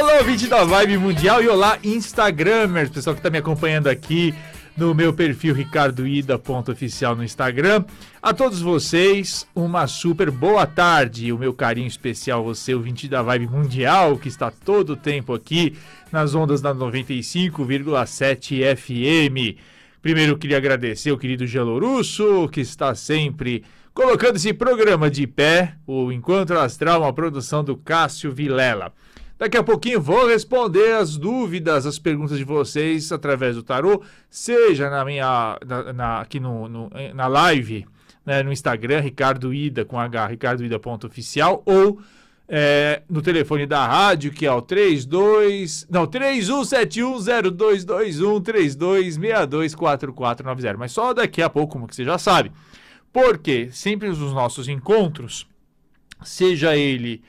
Olá, ouvinte da Vibe Mundial e olá, Instagramers, pessoal que está me acompanhando aqui no meu perfil ricardoida.oficial no Instagram. A todos vocês, uma super boa tarde. O meu carinho especial, você, ouvinte da Vibe Mundial, que está todo o tempo aqui nas ondas da 95,7 FM. Primeiro, eu queria agradecer o querido Gelorusso, que está sempre colocando esse programa de pé, o Encontro Astral, uma produção do Cássio Vilela. Daqui a pouquinho vou responder as dúvidas, as perguntas de vocês através do tarô, seja na minha na, na aqui no, no, na live, né, no Instagram Ricardo Ida com H, ricardoida.oficial ou é, no telefone da rádio, que é o 32, não, 31710221 32624490. Mas só daqui a pouco, como que você já sabe. Porque sempre nos nossos encontros, seja ele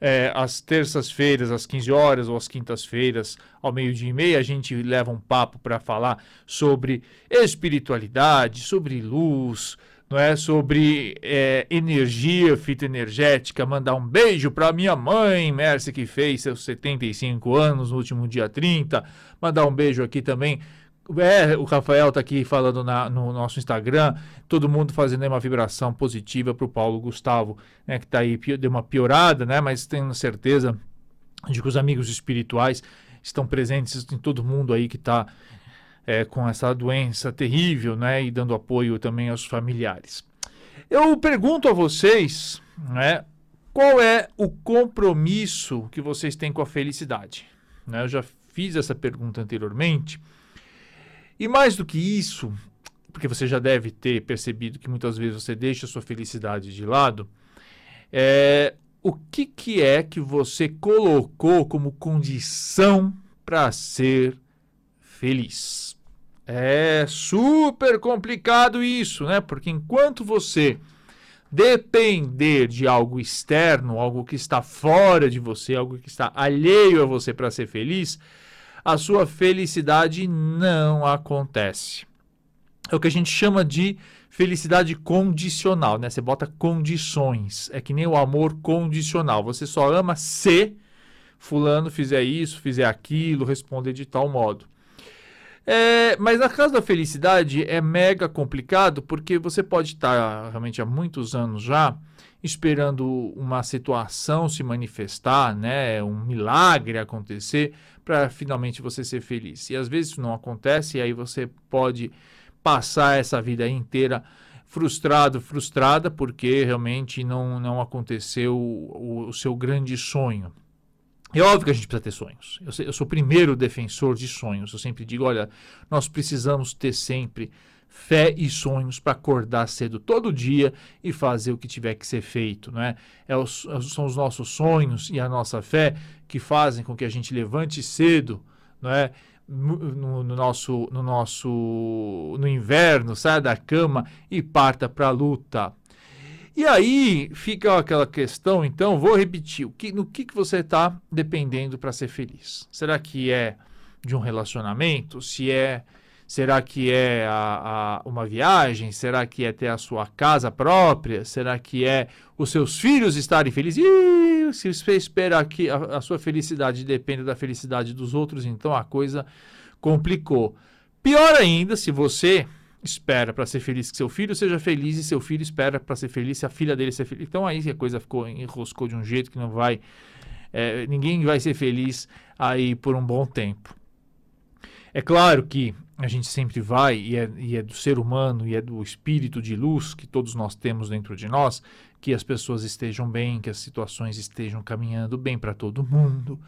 é, às terças-feiras, às 15 horas, ou às quintas-feiras, ao meio-dia e meia, a gente leva um papo para falar sobre espiritualidade, sobre luz, não é? Sobre é, energia fitoenergética. Mandar um beijo para minha mãe, Mércia, que fez seus 75 anos no último dia 30. Mandar um beijo aqui também é, o Rafael está aqui falando na, no nosso Instagram, todo mundo fazendo uma vibração positiva para o Paulo Gustavo, né, que está aí, deu uma piorada, né, mas tenho certeza de que os amigos espirituais estão presentes em todo mundo aí que está é, com essa doença terrível, né, e dando apoio também aos familiares. Eu pergunto a vocês, né, qual é o compromisso que vocês têm com a felicidade? Né, eu já fiz essa pergunta anteriormente, e mais do que isso, porque você já deve ter percebido que muitas vezes você deixa a sua felicidade de lado, é, o que, que é que você colocou como condição para ser feliz? É super complicado isso, né? Porque enquanto você depender de algo externo, algo que está fora de você, algo que está alheio a você para ser feliz, a sua felicidade não acontece. É o que a gente chama de felicidade condicional, né? Você bota condições. É que nem o amor condicional. Você só ama se fulano fizer isso, fizer aquilo, responder de tal modo. É, mas na casa da felicidade é mega complicado porque você pode estar realmente há muitos anos já esperando uma situação se manifestar, né, um milagre acontecer para finalmente você ser feliz. E às vezes isso não acontece e aí você pode passar essa vida inteira frustrado, frustrada porque realmente não não aconteceu o, o seu grande sonho. É óbvio que a gente precisa ter sonhos. Eu, eu sou o primeiro defensor de sonhos. Eu sempre digo: olha, nós precisamos ter sempre fé e sonhos para acordar cedo todo dia e fazer o que tiver que ser feito, não é? é os, são os nossos sonhos e a nossa fé que fazem com que a gente levante cedo, não é? No, no, nosso no nosso no inverno saia da cama e parta para a luta e aí fica aquela questão, então, vou repetir, o que, no que, que você está dependendo para ser feliz? Será que é de um relacionamento? Se é, será que é a, a, uma viagem? Será que é ter a sua casa própria? Será que é os seus filhos estarem felizes? Ih, se você espera que a, a sua felicidade dependa da felicidade dos outros, então a coisa complicou. Pior ainda, se você espera para ser feliz que seu filho seja feliz e seu filho espera para ser feliz se a filha dele seja feliz. Então aí a coisa ficou enroscou de um jeito que não vai é, ninguém vai ser feliz aí por um bom tempo. É claro que a gente sempre vai, e é, e é, do ser humano, e é do espírito de luz que todos nós temos dentro de nós, que as pessoas estejam bem, que as situações estejam caminhando bem para todo mundo,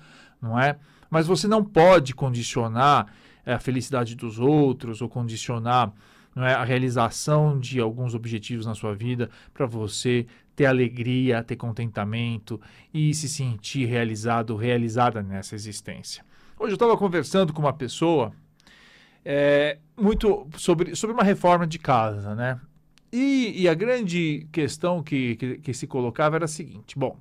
não é? Mas você não pode condicionar é, a felicidade dos outros ou condicionar não é, a realização de alguns objetivos na sua vida para você ter alegria, ter contentamento e se sentir realizado, realizada nessa existência. Hoje eu estava conversando com uma pessoa é, muito sobre, sobre uma reforma de casa, né? E, e a grande questão que, que, que, se colocava era a seguinte: bom,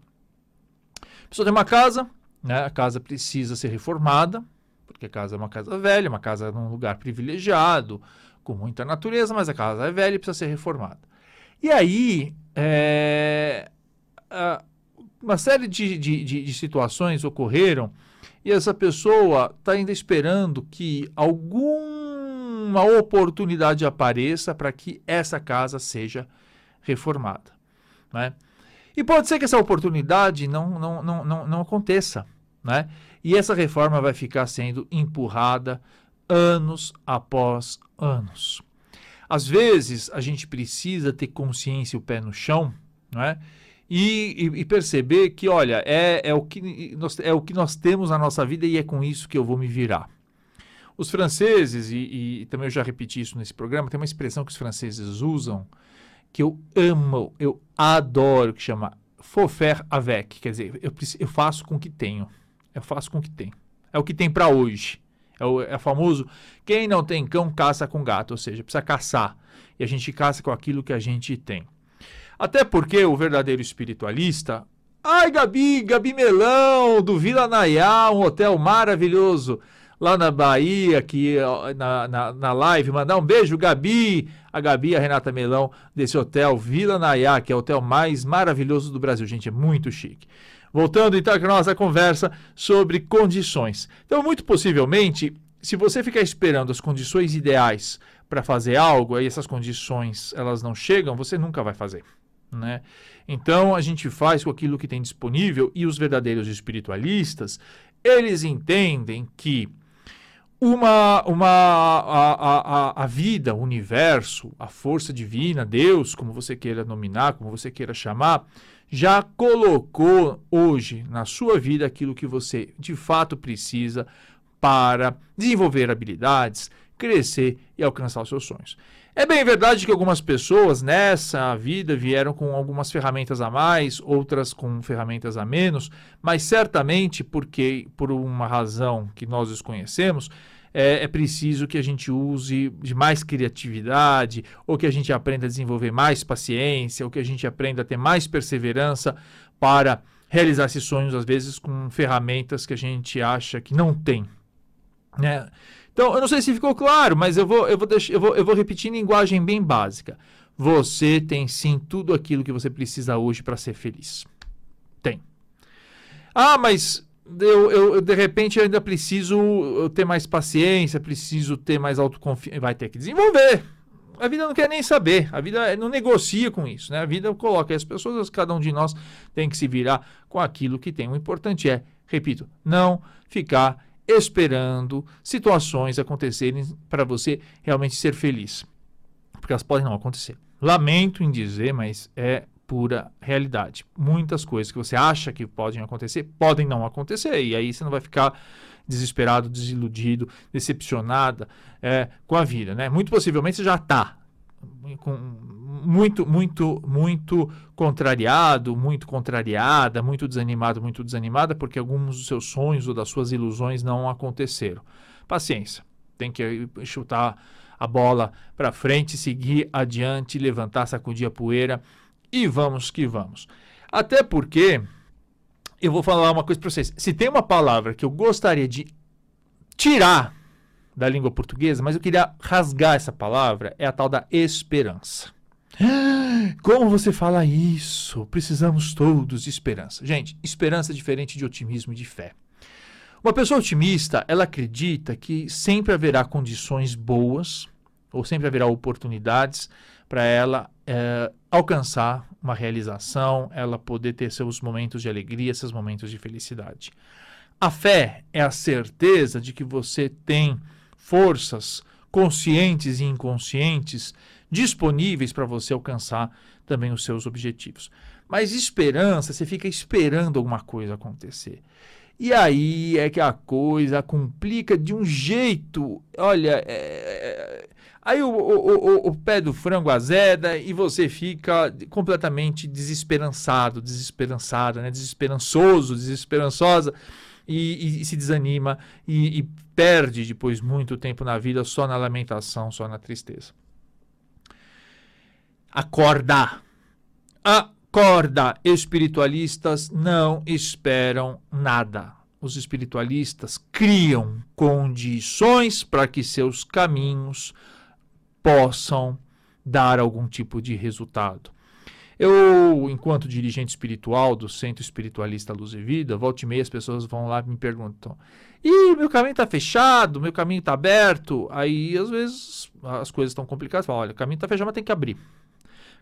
a pessoa tem uma casa, né? A casa precisa ser reformada, porque a casa é uma casa velha, uma casa num lugar privilegiado, com muita natureza, mas a casa é velha e precisa ser reformada. E aí, é, uma série de, de, de, de situações ocorreram e essa pessoa está ainda esperando que alguma oportunidade apareça para que essa casa seja reformada. Né? E pode ser que essa oportunidade não, não, não, não, não aconteça. Né? E essa reforma vai ficar sendo empurrada anos após anos. Às vezes, a gente precisa ter consciência e o pé no chão, não é? E, e, e, perceber que, olha, é, é, o que nós, é o que nós temos na nossa vida e é com isso que eu vou me virar. Os franceses, e, e também eu já repeti isso nesse programa, tem uma expressão que os franceses usam que eu amo, eu adoro, que chama faut faire avec, quer dizer, eu, eu faço com o que tenho. Eu faço com o que tenho. É o que tem para hoje. É o, é famoso quem não tem cão caça com gato, ou seja, precisa caçar. E a gente caça com aquilo que a gente tem. Até porque o verdadeiro espiritualista. Ai, Gabi, Gabi Melão, do Vila Nayá, um hotel maravilhoso lá na Bahia, aqui na, na, na, live. Mandar um beijo, Gabi, a Gabi, a Renata Melão, desse hotel Vila Nayá, que é o hotel mais maravilhoso do Brasil. Gente, é muito chique. Voltando então à nossa conversa sobre condições. Então, muito possivelmente, se você ficar esperando as condições ideais para fazer algo, aí essas condições elas não chegam, você nunca vai fazer. Né? Então a gente faz com aquilo que tem disponível e os verdadeiros espiritualistas eles entendem que uma, uma a, a, a vida, o universo, a força divina, Deus, como você queira nominar, como você queira chamar, já colocou hoje na sua vida aquilo que você de fato precisa para desenvolver habilidades, crescer e alcançar os seus sonhos. É bem verdade que algumas pessoas nessa vida vieram com algumas ferramentas a mais, outras com ferramentas a menos, mas certamente porque, por uma razão que nós desconhecemos, é, é, preciso que a gente use de mais criatividade, ou que a gente aprenda a desenvolver mais paciência, ou que a gente aprenda a ter mais perseverança para realizar esses sonhos, às vezes com ferramentas que a gente acha que não tem. Né? Então, eu não sei se ficou claro, mas eu vou, eu vou, deixar, eu vou, eu vou repetir em linguagem bem básica. Você tem sim tudo aquilo que você precisa hoje para ser feliz. Tem. Ah, mas eu, eu, de repente ainda preciso ter mais paciência, preciso ter mais autoconfiança. Vai ter que desenvolver. A vida não quer nem saber, a vida não negocia com isso, né? A vida coloca as pessoas, cada um de nós tem que se virar com aquilo que tem. O importante é, repito, não ficar esperando situações acontecerem para você realmente ser feliz. Porque elas podem não acontecer. Lamento em dizer, mas é pura realidade. Muitas coisas que você acha que podem acontecer podem não acontecer. E aí você não vai ficar desesperado, desiludido, decepcionada é, com a vida. Né? Muito possivelmente você já está muito, muito, muito contrariado, muito contrariada, muito desanimado, muito desanimada, porque alguns dos seus sonhos ou das suas ilusões não aconteceram. Paciência, tem que chutar a bola para frente, seguir adiante, levantar, sacudir a poeira e vamos que vamos. Até porque eu vou falar uma coisa para vocês. Se tem uma palavra que eu gostaria de tirar da língua portuguesa, mas eu queria rasgar essa palavra, é a tal da esperança. Como você fala isso? Precisamos todos de esperança. Gente, esperança é diferente de otimismo e de fé. Uma pessoa otimista, ela acredita que sempre haverá condições boas, ou sempre haverá oportunidades para ela é, alcançar uma realização, ela poder ter seus momentos de alegria, seus momentos de felicidade. A fé é a certeza de que você tem forças conscientes e inconscientes disponíveis para você alcançar também os seus objetivos. Mas esperança, você fica esperando alguma coisa acontecer. E aí é que a coisa complica de um jeito. Olha, é, Aí o, o, o, o, pé do frango azeda e você fica completamente desesperançado, desesperançada, né? desesperançoso, desesperançosa e, e, e se desanima e, e perde depois muito tempo na vida só na lamentação, só na tristeza. Acorda! Acorda! Espiritualistas não esperam nada. Os espiritualistas criam condições para que seus caminhos possam dar algum tipo de resultado. Eu, enquanto dirigente espiritual do Centro Espiritualista Luz e Vida, volta e meia as pessoas vão lá e me perguntam: Ih, meu caminho está fechado, meu caminho está aberto. Aí, às vezes, as coisas estão complicadas. Fala, olha, o caminho está fechado, mas tem que abrir.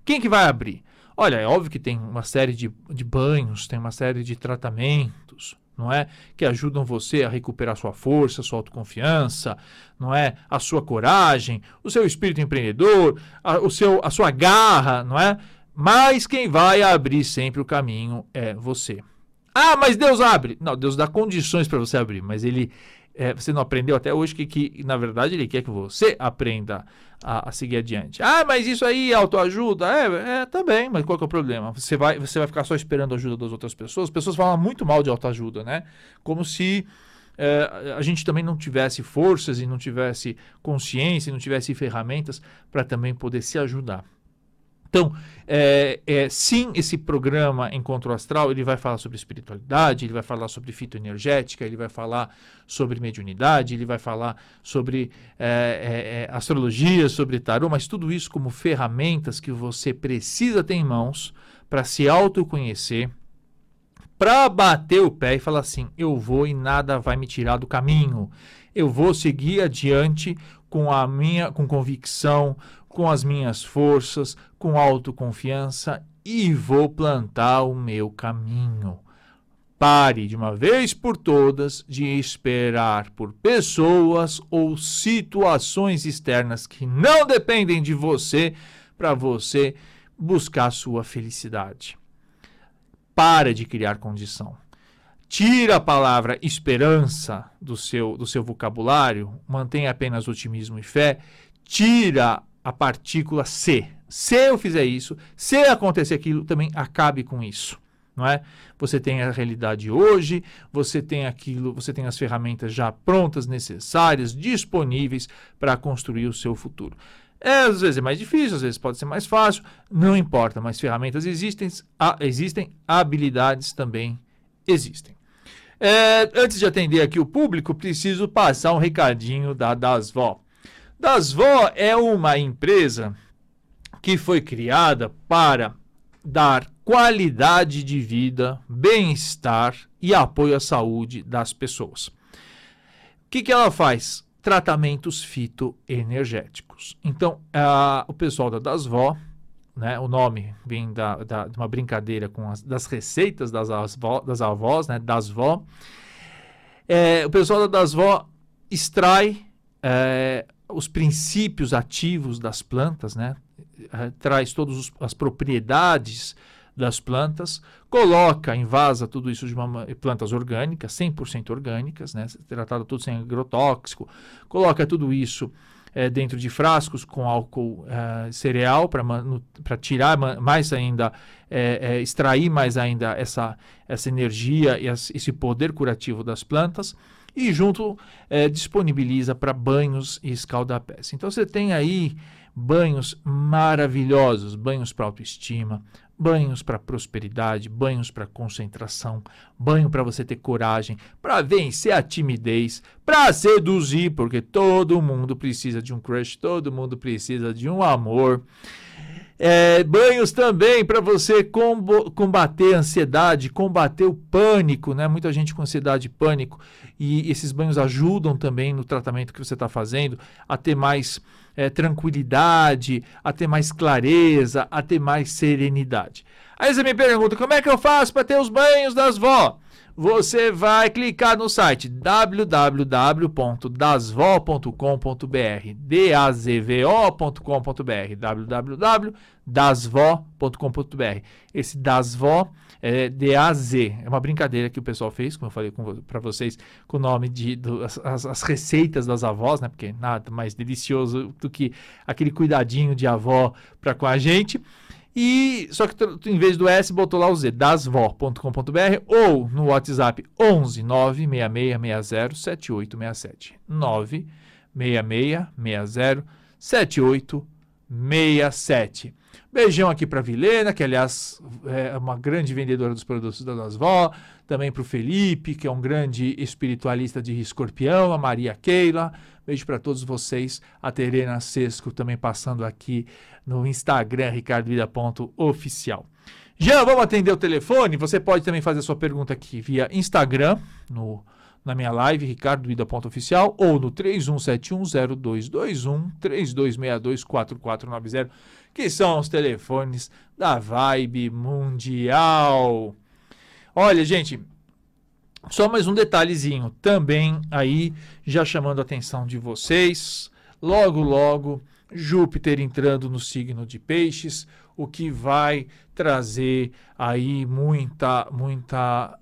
Quem que vai abrir? Olha, é óbvio que tem uma série de, de banhos, tem uma série de tratamentos, não é? Que ajudam você a recuperar sua força, sua autoconfiança, não é? A sua coragem, o seu espírito empreendedor, a, o seu, a sua garra, não é? Mas quem vai abrir sempre o caminho é você. Ah, mas Deus abre. Não, Deus dá condições para você abrir, mas ele é, você não aprendeu até hoje que, que, na verdade, ele quer que você aprenda a, a seguir adiante. Ah, mas isso aí é autoajuda? É, é, também, mas qual que é o problema? Você vai, você vai ficar só esperando a ajuda das outras pessoas? As pessoas falam muito mal de autoajuda, né? Como se é, a gente também não tivesse forças e não tivesse consciência e não tivesse ferramentas para também poder se ajudar. Então, é, é, sim, esse programa Encontro Astral, ele vai falar sobre espiritualidade, ele vai falar sobre fitoenergética, ele vai falar sobre mediunidade, ele vai falar sobre é, é, é astrologia, sobre tarô, mas tudo isso como ferramentas que você precisa ter em mãos para se autoconhecer, para bater o pé e falar assim: eu vou e nada vai me tirar do caminho. Eu vou seguir adiante com a minha com convicção, com as minhas forças, com autoconfiança e vou plantar o meu caminho. Pare de uma vez por todas de esperar por pessoas ou situações externas que não dependem de você para você buscar sua felicidade. Para de criar condição. Tira a palavra esperança do seu, do seu vocabulário, mantenha apenas otimismo e fé. Tira a partícula se. Se eu fizer isso, se acontecer aquilo, também acabe com isso. Não é? Você tem a realidade hoje, você tem aquilo, você tem as ferramentas já prontas, necessárias, disponíveis para construir o seu futuro. É, às vezes é mais difícil, às vezes pode ser mais fácil, não importa, mas ferramentas existem, existem habilidades também existem. É, antes de atender aqui o público, preciso passar um recadinho da Dasvó. Dasvó é uma empresa que foi criada para dar qualidade de vida, bem-estar e apoio à saúde das pessoas. O que, que ela faz? Tratamentos fitoenergéticos. Então, o pessoal da Dasvó, né, o nome vem da, da, de uma brincadeira com as, das receitas das, avó, das avós, né, Dasvó. É, o pessoal da Dasvó extrai é, os princípios ativos das plantas, né? Eh, traz todas as propriedades das plantas, coloca, invasa tudo isso de uma, plantas orgânicas, 100% orgânicas, né? tratado tudo sem agrotóxico, coloca tudo isso é, dentro de frascos com álcool é, cereal para tirar mais ainda, é, extrair mais ainda essa, essa energia e esse poder curativo das plantas e junto disponibiliza para banhos e escaldapés. Então você tem aí banhos maravilhosos, banhos para autoestima, banhos para prosperidade, banhos para concentração, banho para você ter coragem, para vencer a timidez, para seduzir, porque todo mundo precisa de um crush, todo mundo precisa de um amor. É, banhos também para você combater a ansiedade, combater o pânico, né? Muita gente com ansiedade e pânico. E esses banhos ajudam também no tratamento que você está fazendo a ter mais é, tranquilidade, a ter mais clareza, a ter mais serenidade. Aí você me pergunta: como é que eu faço para ter os banhos das vó? Você vai clicar no site www.dasvo.com.br, d-a-z-v-o.com.br, www.dasvo.com.br. Esse dasvo é D-A-Z, é uma brincadeira que o pessoal fez, como eu falei para vocês, com o nome de do, as, as, receitas das avós, né? Porque nada mais delicioso do que aquele cuidadinho de avó para com a gente. E só que em vez do S botou lá o Z, dasvó.com.br ou no WhatsApp 11 96660 7867. 96660 7867. Beijão aqui para Vilena, que aliás é uma grande vendedora dos produtos da Dasvó. Também para o Felipe, que é um grande espiritualista de escorpião, a Maria Keila. Beijo para todos vocês. A Terena Sesco também passando aqui no Instagram, ricardovida.oficial. Já vamos atender o telefone. Você pode também fazer sua pergunta aqui via Instagram, no, na minha live, ricardoida.oficial, ou no 31710221, 32624490, que são os telefones da Vibe Mundial. Olha, gente, só mais um detalhezinho também aí, já chamando a atenção de vocês. Logo, logo, Júpiter entrando no signo de Peixes, o que vai trazer aí muita, muita.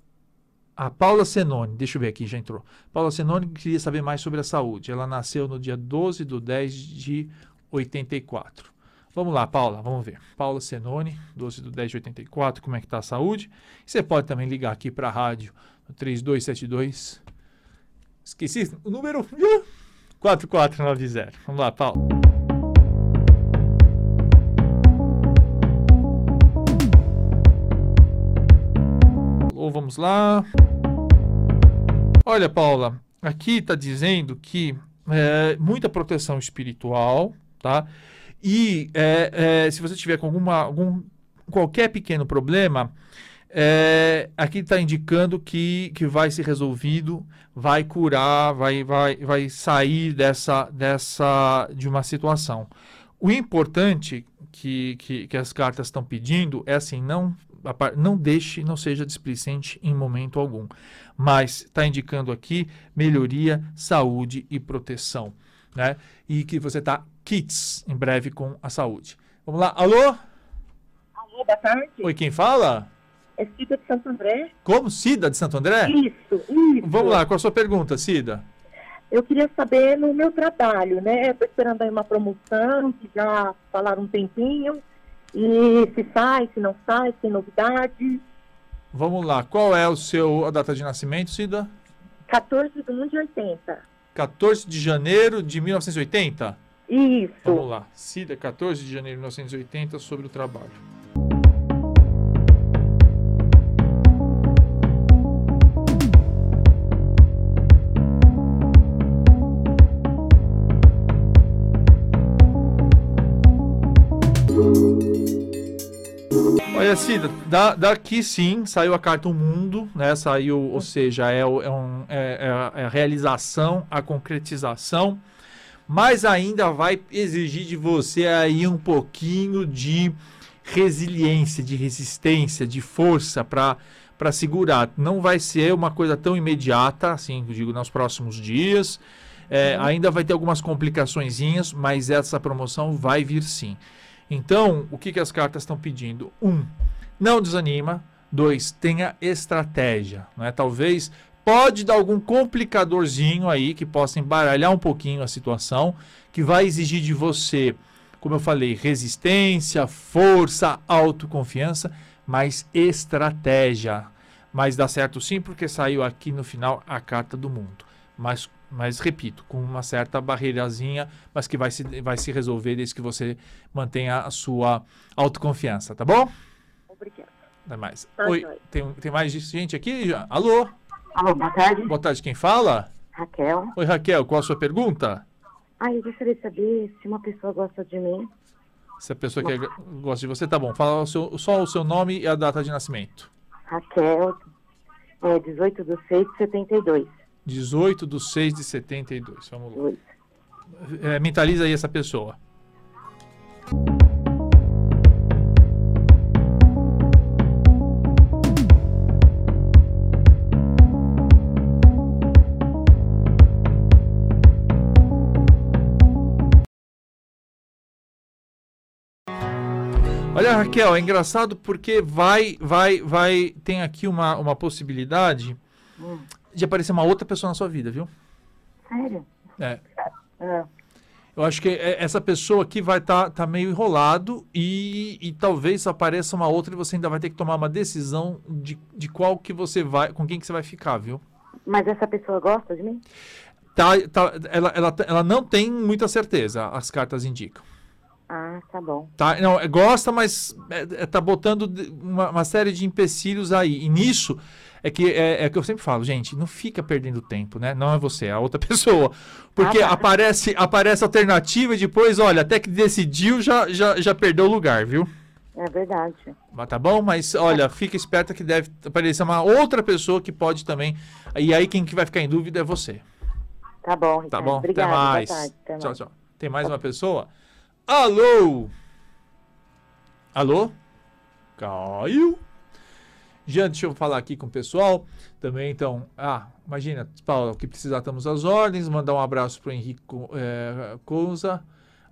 A Paula Senoni, deixa eu ver aqui, já entrou. Paula Senoni queria saber mais sobre a saúde. Ela nasceu no dia 12 de 10 de 84. Vamos lá, Paula, vamos ver. Paula Senoni, 12 de 10 de 84, como é que está a saúde? Você pode também ligar aqui para a rádio no 3272. Esqueci o número 4490. Vamos lá, Paula. Ou vamos lá. Olha, Paula, aqui está dizendo que é, muita proteção espiritual, tá? E é, é, se você tiver com alguma, algum qualquer pequeno problema, é, aqui está indicando que, que vai ser resolvido, vai curar, vai, vai, vai sair dessa, dessa de uma situação. O importante que, que, que as cartas estão pedindo é assim, não, não deixe, não seja displicente em momento algum. Mas está indicando aqui melhoria, saúde e proteção. Né? E que você está kits em breve com a saúde. Vamos lá, alô? Alô, boa tarde. Oi, quem fala? É Cida de Santo André. Como? Cida de Santo André? Isso, isso. Vamos lá, qual a sua pergunta, Cida? Eu queria saber no meu trabalho, né? Estou esperando aí uma promoção, que já falaram um tempinho. E se sai, se não sai, se tem novidade. Vamos lá, qual é o seu a data de nascimento, Cida? 14 de 1 de 80. 14 de janeiro de 1980? Isso. Vamos lá, Cida, 14 de janeiro de 1980, sobre o trabalho. Olha, Cida, da, daqui sim saiu a carta O Mundo, né? Saiu, ou seja, é, é, um, é, é a realização, a concretização, mas ainda vai exigir de você aí um pouquinho de resiliência, de resistência, de força para para segurar. Não vai ser uma coisa tão imediata, assim, eu digo, nos próximos dias. É, Ainda vai ter algumas complicaçõezinhas, mas essa promoção vai vir sim. Então, o que, que as cartas estão pedindo? Um, não desanima. Dois, tenha estratégia. Né? Talvez pode dar algum complicadorzinho aí que possa embaralhar um pouquinho a situação, que vai exigir de você, como eu falei, resistência, força, autoconfiança, mas estratégia. Mas dá certo sim, porque saiu aqui no final a carta do mundo. Mas, mas repito, com uma certa barreirazinha, mas que vai se, vai se resolver desde que você mantenha a sua autoconfiança, tá bom? Obrigada. Até mais. Tá Oi, tem, tem mais gente aqui? Alô? Alô, boa tarde. Boa tarde, quem fala? Raquel. Oi, Raquel, qual a sua pergunta? Ah, eu gostaria de saber se uma pessoa gosta de mim. Se a pessoa que gosta de você, tá bom. Fala o seu- só o seu nome e a data de nascimento. Raquel, é 18 de 6 de 72. 18 de 6 de 72. Vamos lá. É, mentaliza aí essa pessoa. Raquel, é engraçado porque vai, vai, vai, tem aqui uma, uma possibilidade Hum, de aparecer uma outra pessoa na sua vida, viu? sério? É. Ah, Eu acho que é- essa pessoa aqui vai estar tá, meio enrolado e, e talvez apareça uma outra e você ainda vai ter que tomar uma decisão de, de qual que você vai, com quem que você vai ficar, viu? mas essa pessoa gosta de mim? Tá, tá, ela, ela, ela não tem muita certeza, as cartas indicam. Ah, tá bom. Tá? Não, é, gosta, mas é, é, tá botando uma, uma série de empecilhos aí. E nisso, É que é, é que eu sempre falo, gente, não fica perdendo tempo, né? Não é você, é a outra pessoa. Porque Ah, tá. aparece, aparece alternativa e depois, olha, até que decidiu, já, já, já perdeu o lugar, viu? É verdade. Mas tá bom? Mas olha, fica esperta que deve aparecer uma outra pessoa que pode também. E aí quem que vai ficar em dúvida é você. Tá bom, Tá Ricardo. bom? Obrigada. Até mais. tarde, até Tchau, mais. tchau. Tem mais uma pessoa? Alô? Alô? Caiu? Já deixa eu falar aqui com o pessoal também, então. Ah, imagina, Paulo, o que precisar, estamos às ordens. Mandar um abraço para o Henrique é, Cousa,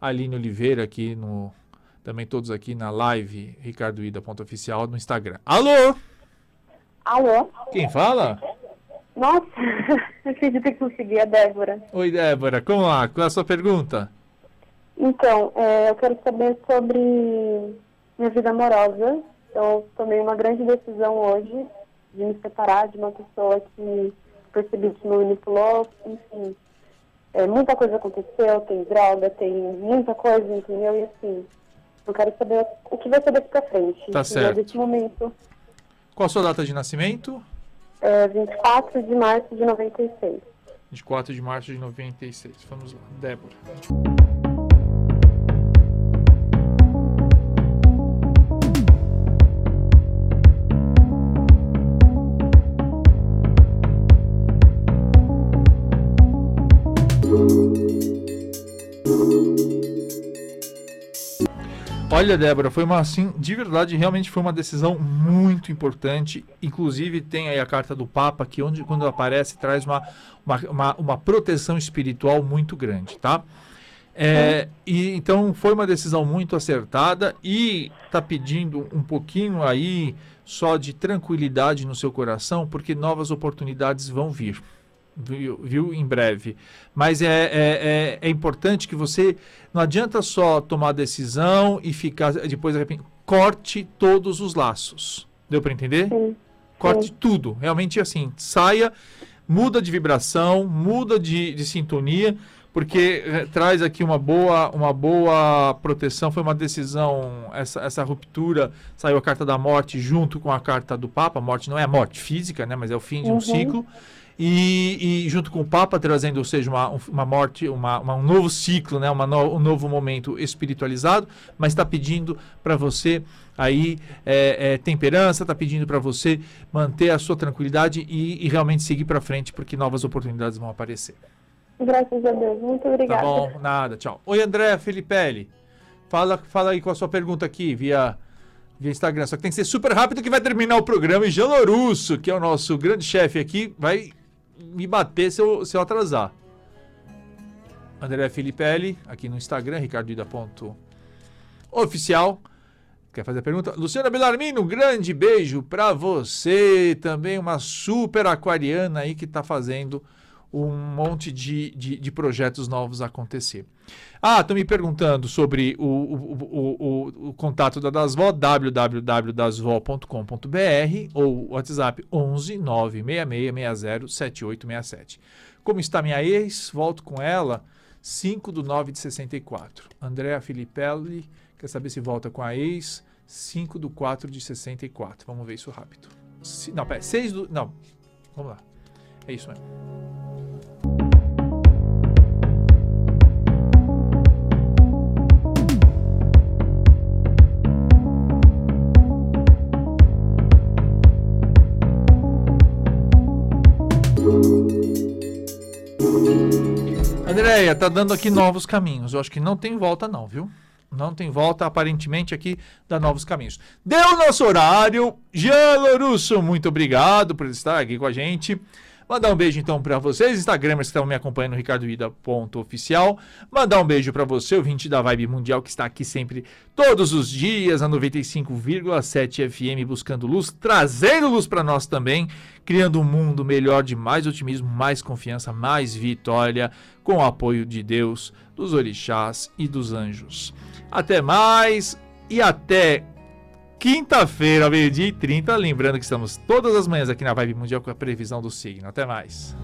Aline Oliveira aqui no. Também todos aqui na live, Ricardo Ida ponto oficial no Instagram. Alô? Alô? Quem fala? Nossa, acredito que consegui, a Débora. Oi, Débora, como lá? Qual é a sua pergunta? Então, é, eu quero saber sobre minha vida amorosa. Eu tomei uma grande decisão hoje de me separar de uma pessoa que percebi que me manipulou. Enfim, é, muita coisa aconteceu, tem droga, tem muita coisa, entendeu? E assim, eu quero saber o que vai ser daqui pra frente. Tá certo. Desse momento, Qual a sua data de nascimento? é 24 de março de 96. 24 de março de 96. Vamos lá, Débora. Olha, Débora, foi uma assim, de verdade, realmente foi uma decisão muito importante. Inclusive tem aí a carta do Papa que onde quando aparece traz uma, uma, uma, uma proteção espiritual muito grande, tá? É, e então foi uma decisão muito acertada e tá pedindo um pouquinho aí só de tranquilidade no seu coração, porque novas oportunidades vão vir, viu, viu? em breve. Mas é, é, é, é importante que você não adianta só tomar decisão e ficar depois de repente, corte todos os laços. Deu para entender? Sim. Corte Sim. tudo. Realmente assim, saia, muda de vibração, muda de, de sintonia, porque eh, traz aqui uma boa, uma boa proteção. Foi uma decisão, essa, essa ruptura, saiu a carta da morte junto com a carta do Papa. A morte não é a morte física, né? Mas é o fim de um Uhum. ciclo. E, e junto com o Papa trazendo, ou seja, uma, um- uma morte, uma, uma- um novo ciclo, né? uma no- um novo momento espiritualizado, mas está pedindo para você aí é, é, temperança, está pedindo para você manter a sua tranquilidade e, e realmente seguir para frente, porque novas oportunidades vão aparecer. Graças a Deus. Muito Tá obrigada. bom? Nada, tchau. Oi, André Filipelli. Fala, fala aí com a sua pergunta aqui via, via Instagram. Só que tem que ser super rápido que vai terminar o programa. E Jean Lorusso, que é o nosso grande chefe aqui, vai me bater se eu, se eu atrasar. André Filipelli, aqui no Instagram, ricardoida.oficial. Quer fazer a pergunta? Luciana Bellarmino, um grande beijo pra você. Também uma super aquariana aí que tá fazendo um monte de, de, de projetos novos acontecer. Ah, estão me perguntando sobre o, o, o, o, contato da Dasvó, www.dasvó.com.br ou WhatsApp 11 96660 7867. Como está minha ex? Volto com ela 5 do 9 de 64. Andréa Filipelli quer saber se volta com a ex 5 do 4 de 64. Vamos ver isso rápido. Se, não, pera, 6 do... Não, vamos lá. É isso mesmo. Andréia, tá dando aqui novos caminhos. Eu acho que não tem volta, não, viu? Não tem volta, aparentemente, aqui dá novos caminhos. Deu nosso horário. Jean Lorusso, muito obrigado por estar aqui com a gente. Mandar um beijo então para vocês, Instagramers que estão me acompanhando ricardoida.oficial. Mandar um beijo para você, ouvinte da Vibe Mundial, que está aqui sempre, todos os dias, na 95,7 FM, buscando luz, trazendo luz para nós também, criando um mundo melhor de mais otimismo, mais confiança, mais vitória, com o apoio de Deus, dos orixás e dos anjos. Até mais e até quinta-feira, meio-dia e 30. Lembrando que estamos todas as manhãs aqui na Vibe Mundial com a previsão do signo. Até mais.